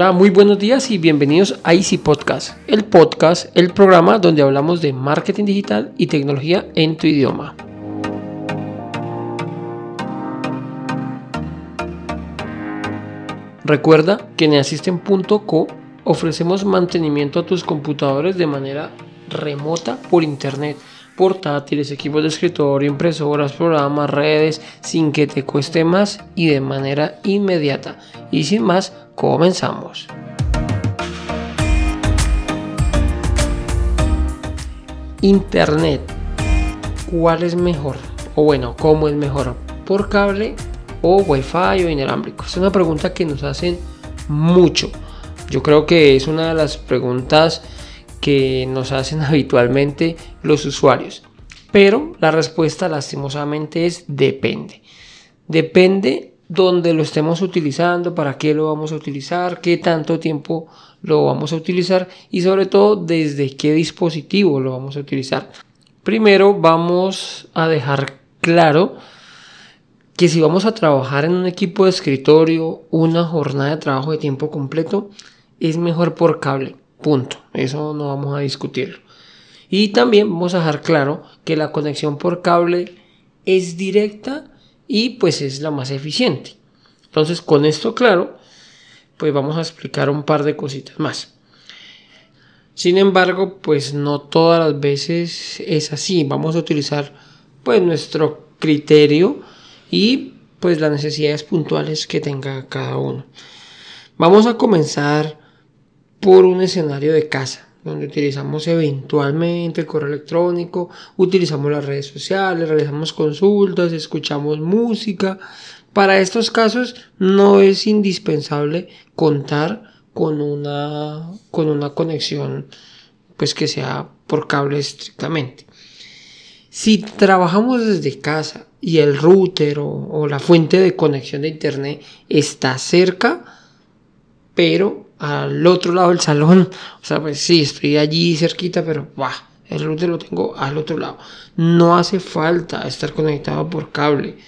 Hola, muy buenos días y bienvenidos a Easy Podcast, el podcast, el programa donde hablamos de marketing digital y tecnología en tu idioma. Recuerda que en Assistant.co ofrecemos mantenimiento a tus computadores de manera remota por internet portátiles, equipos de escritorio, impresoras, programas, redes, sin que te cueste más y de manera inmediata. Y sin más, comenzamos. Internet. ¿Cuál es mejor? O bueno, ¿cómo es mejor? ¿Por cable o Wi-Fi o inalámbrico? Es una pregunta que nos hacen mucho. Yo creo que es una de las preguntas que nos hacen habitualmente los usuarios. Pero la respuesta lastimosamente es depende. Depende donde lo estemos utilizando, para qué lo vamos a utilizar, qué tanto tiempo lo vamos a utilizar y sobre todo desde qué dispositivo lo vamos a utilizar. Primero vamos a dejar claro que si vamos a trabajar en un equipo de escritorio, una jornada de trabajo de tiempo completo, es mejor por cable. Punto. Eso no vamos a discutirlo. Y también vamos a dejar claro que la conexión por cable es directa y pues es la más eficiente. Entonces con esto claro, pues vamos a explicar un par de cositas más. Sin embargo, pues no todas las veces es así. Vamos a utilizar pues nuestro criterio y pues las necesidades puntuales que tenga cada uno. Vamos a comenzar por un escenario de casa, donde utilizamos eventualmente el correo electrónico, utilizamos las redes sociales, realizamos consultas, escuchamos música. Para estos casos no es indispensable contar con una, con una conexión pues que sea por cable estrictamente. Si trabajamos desde casa y el router o, o la fuente de conexión de internet está cerca, pero al otro lado del salón. O sea, pues sí, estoy allí cerquita, pero bah, el router lo tengo al otro lado. No hace falta estar conectado por cable.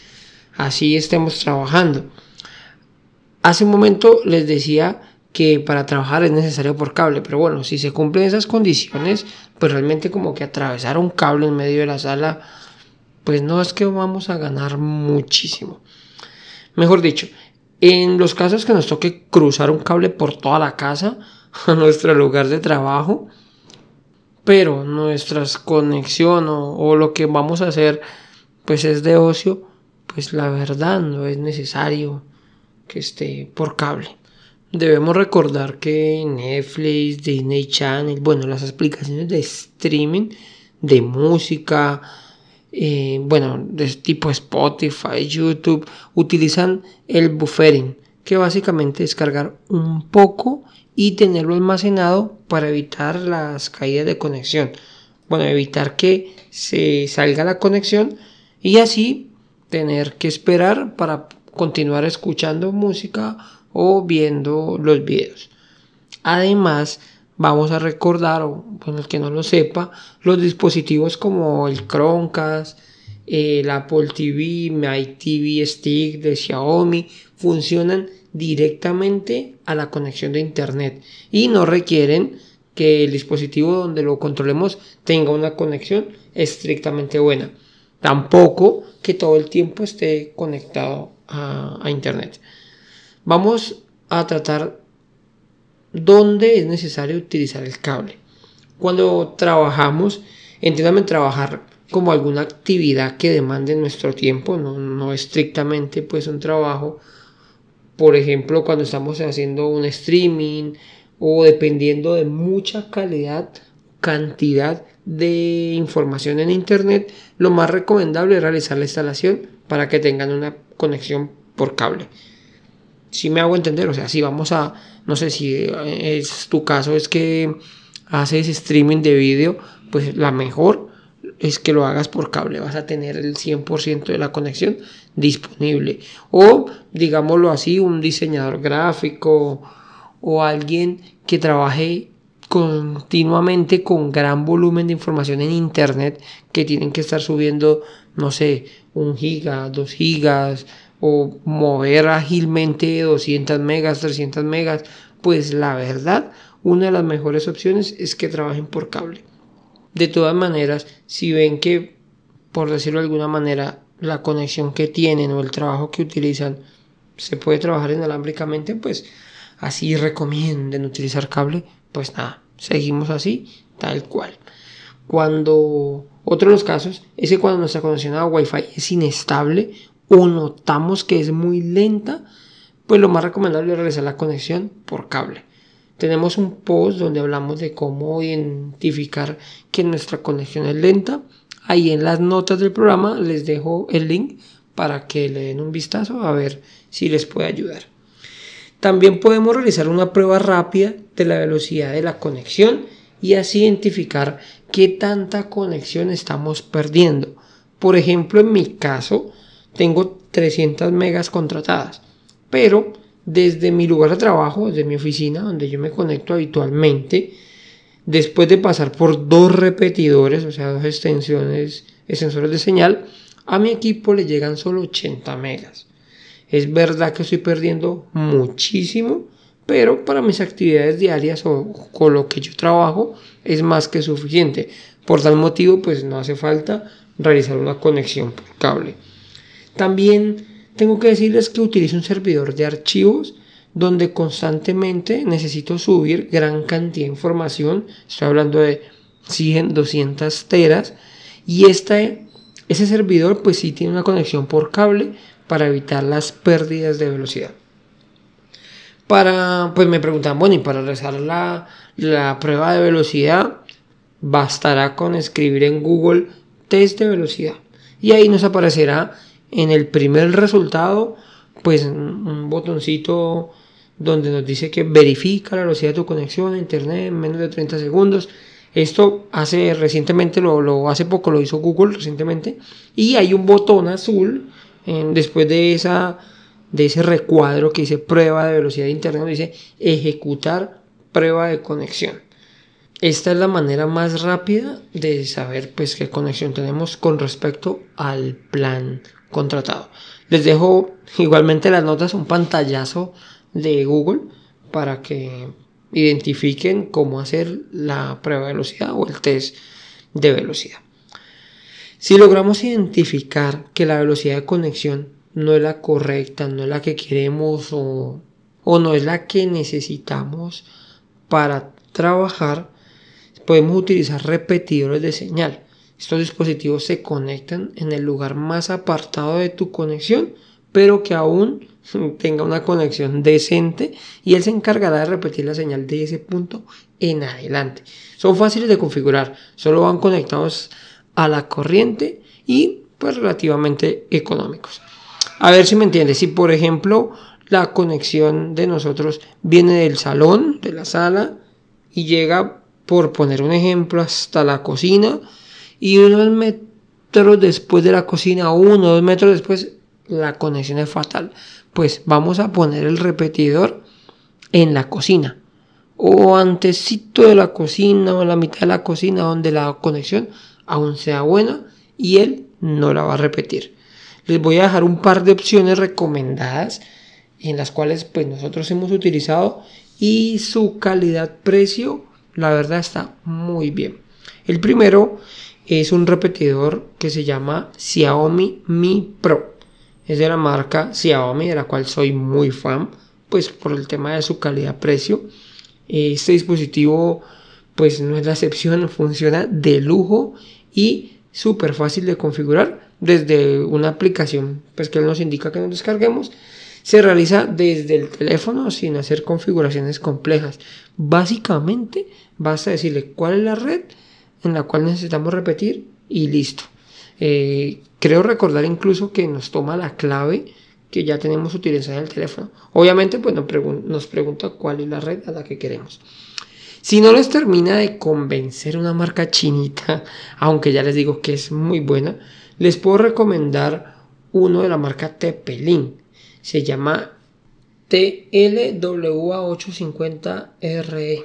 Así estemos trabajando. Hace un momento les decía que para trabajar es necesario por cable, pero bueno, si se cumplen esas condiciones, pues realmente como que atravesar un cable en medio de la sala, pues no es que vamos a ganar muchísimo. Mejor dicho, en los casos que nos toque cruzar un cable por toda la casa a nuestro lugar de trabajo, pero nuestra conexión o, lo que vamos a hacer pues es de ocio, pues la verdad no es necesario que esté por cable. Debemos recordar que Netflix, Disney Channel, bueno, las aplicaciones de streaming, de música, bueno, de tipo Spotify, YouTube, utilizan el buffering, que básicamente es cargar un poco y tenerlo almacenado para evitar las caídas de conexión. Bueno, evitar que se salga la conexión y así tener que esperar para continuar escuchando música o viendo los videos. Además, vamos a recordar, o bueno, el que no lo sepa, los dispositivos como el Chromecast, el Apple TV, My TV Stick de Xiaomi, funcionan directamente a la conexión de Internet y no requieren que el dispositivo donde lo controlemos tenga una conexión estrictamente buena. Tampoco que todo el tiempo esté conectado a, a Internet. Vamos a tratar dónde es necesario utilizar el cable. Cuando trabajamos, entiéndame trabajar como alguna actividad que demande nuestro tiempo, no, estrictamente pues un trabajo. Por ejemplo, cuando estamos haciendo un streaming o dependiendo de mucha calidad, cantidad de información en internet, lo más recomendable es realizar la instalación para que tengan una conexión por cable si me hago entender, o sea, si vamos a, no sé si eh, es tu caso, es que haces streaming de vídeo, pues la mejor es que lo hagas por cable, vas a tener el 100% de la conexión disponible. O, digámoslo así, un diseñador gráfico o alguien que trabaje continuamente con gran volumen de información en internet que tienen que estar subiendo, no sé, un giga, dos gigas, o mover ágilmente 200 megas, 300 megas pues la verdad, una de las mejores opciones es que trabajen por cable. De todas maneras, si ven que, por decirlo de alguna manera, la conexión que tienen o el trabajo que utilizan se puede trabajar inalámbricamente, pues así recomienden utilizar cable, pues nada, seguimos así, tal cual. Cuando otro de los casos es que cuando nuestra conexión a Wi-Fi es inestable o notamos que es muy lenta, pues lo más recomendable es realizar la conexión por cable. Tenemos un post donde hablamos de cómo identificar que nuestra conexión es lenta. Ahí en las notas del programa les dejo el link para que le den un vistazo a ver si les puede ayudar. También podemos realizar una prueba rápida de la velocidad de la conexión y así identificar qué tanta conexión estamos perdiendo. Por ejemplo, en mi caso, tengo 300 megas contratadas pero desde mi lugar de trabajo, desde mi oficina, donde yo me conecto habitualmente, después de pasar por dos repetidores, o sea, dos extensiones, extensores de señal, a mi equipo le llegan solo 80 megas. Es verdad que estoy perdiendo muchísimo, pero para mis actividades diarias o con lo que yo trabajo es más que suficiente. Por tal motivo, pues no hace falta realizar una conexión por cable. También tengo que decirles que utilizo un servidor de archivos donde constantemente necesito subir gran cantidad de información. Estoy hablando de 100, 200 teras. Y ese servidor pues sí tiene una conexión por cable para evitar las pérdidas de velocidad. Para, pues me preguntan, bueno, y para realizar la, la prueba de velocidad, bastará con escribir en Google test de velocidad. Y ahí nos aparecerá en el primer resultado, pues un botoncito donde nos dice que verifica la velocidad de tu conexión a internet en menos de 30 segundos. Esto hace recientemente, lo, hace poco lo hizo Google recientemente. Y hay un botón azul después de, esa, de ese recuadro que dice prueba de velocidad de internet, dice ejecutar prueba de conexión. Esta es la manera más rápida de saber pues qué conexión tenemos con respecto al plan contratado. Les dejo igualmente las notas, un pantallazo de Google para que identifiquen cómo hacer la prueba de velocidad o el test de velocidad. Si logramos identificar que la velocidad de conexión no es la correcta, no es la que queremos o, o no es la que necesitamos para trabajar, podemos utilizar repetidores de señal. Estos dispositivos se conectan en el lugar más apartado de tu conexión, pero que aún tenga una conexión decente y él se encargará de repetir la señal de ese punto en adelante. Son fáciles de configurar, solo van conectados a la corriente y pues relativamente económicos. A ver si me entiendes, si por ejemplo la conexión de nosotros viene del salón, de la sala y llega por poner un ejemplo hasta la cocina, y unos metros después de la cocina, uno o dos metros después, la conexión es fatal. Pues vamos a poner el repetidor en la cocina o antesito de la cocina o en la mitad de la cocina donde la conexión aún sea buena y él no la va a repetir. Les voy a dejar un par de opciones recomendadas en las cuales pues nosotros hemos utilizado y su calidad precio la verdad está muy bien. El primero es un repetidor que se llama Xiaomi Mi Pro. Es de la marca Xiaomi, de la cual soy muy fan, pues por el tema de su calidad-precio. Este dispositivo, pues no es la excepción, funciona de lujo y súper fácil de configurar desde una aplicación, pues que nos indica que nos descarguemos. Se realiza desde el teléfono sin hacer configuraciones complejas. Básicamente, basta decirle cuál es la red en la cual necesitamos repetir y listo. Eh, creo recordar incluso que nos toma la clave que ya tenemos utilizada en el teléfono. Obviamente, pues nos, nos pregunta cuál es la red a la que queremos. Si no les termina de convencer una marca chinita, aunque ya les digo que es muy buena, les puedo recomendar uno de la marca Tepelin. Se llama TLWA850RE.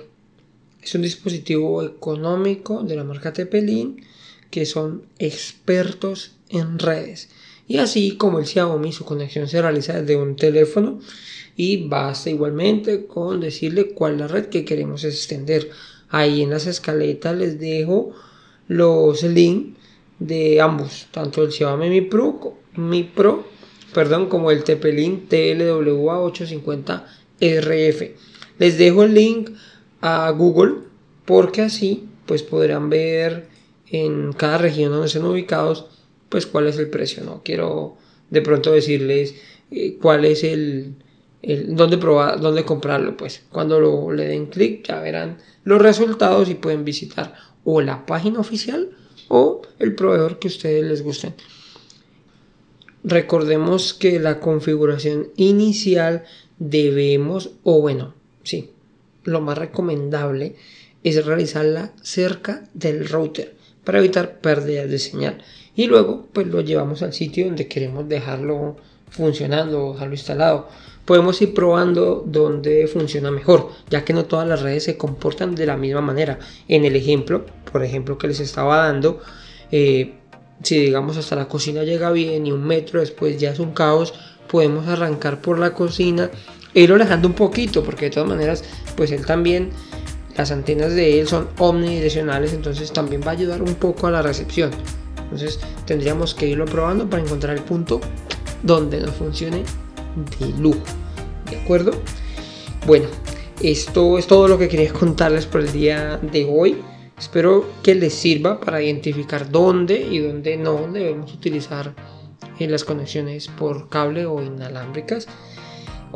Es un dispositivo económico de la marca Tepelin que son expertos en redes. Y así como el Xiaomi, su conexión se realiza desde un teléfono y basta igualmente con decirle cuál es la red que queremos extender. Ahí en las escaletas les dejo los links de ambos, tanto el Xiaomi Mi Pro, Mi Pro perdón, como el TP-Link TLWA850RF. Les dejo el link a Google porque así pues podrán ver en cada región donde estén ubicados pues cuál es el precio. No quiero de pronto decirles eh, cuál es el, dónde probar, dónde comprarlo. Pues cuando lo, le den clic ya verán los resultados y pueden visitar o la página oficial o el proveedor que ustedes les gusten. Recordemos que la configuración inicial debemos, o bueno, sí, lo más recomendable es realizarla cerca del router para evitar pérdidas de señal. Y luego, pues lo llevamos al sitio donde queremos dejarlo funcionando, dejarlo instalado. Podemos ir probando donde funciona mejor, ya que no todas las redes se comportan de la misma manera. En el ejemplo, por ejemplo, que les estaba dando, eh, si digamos hasta la cocina llega bien y un metro después ya es un caos, podemos arrancar por la cocina e ir alejando un poquito, porque de todas maneras, pues él también, las antenas de él son omnidireccionales, entonces también va a ayudar un poco a la recepción. Entonces tendríamos que irlo probando para encontrar el punto donde nos funcione de lujo. ¿De acuerdo? Bueno, esto es todo lo que quería contarles por el día de hoy. Espero que les sirva para identificar dónde y dónde no debemos utilizar en las conexiones por cable o inalámbricas.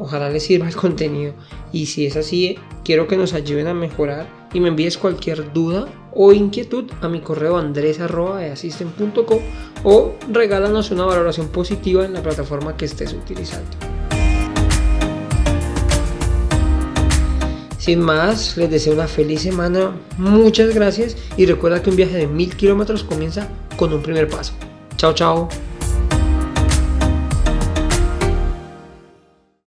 Ojalá les sirva el contenido y si es así, quiero que nos ayuden a mejorar y me envíes cualquier duda o inquietud a mi correo andres.easisten.com o regálanos una valoración positiva en la plataforma que estés utilizando. Sin más, les deseo una feliz semana, muchas gracias y recuerda que un viaje de mil kilómetros comienza con un primer paso. Chao, chao.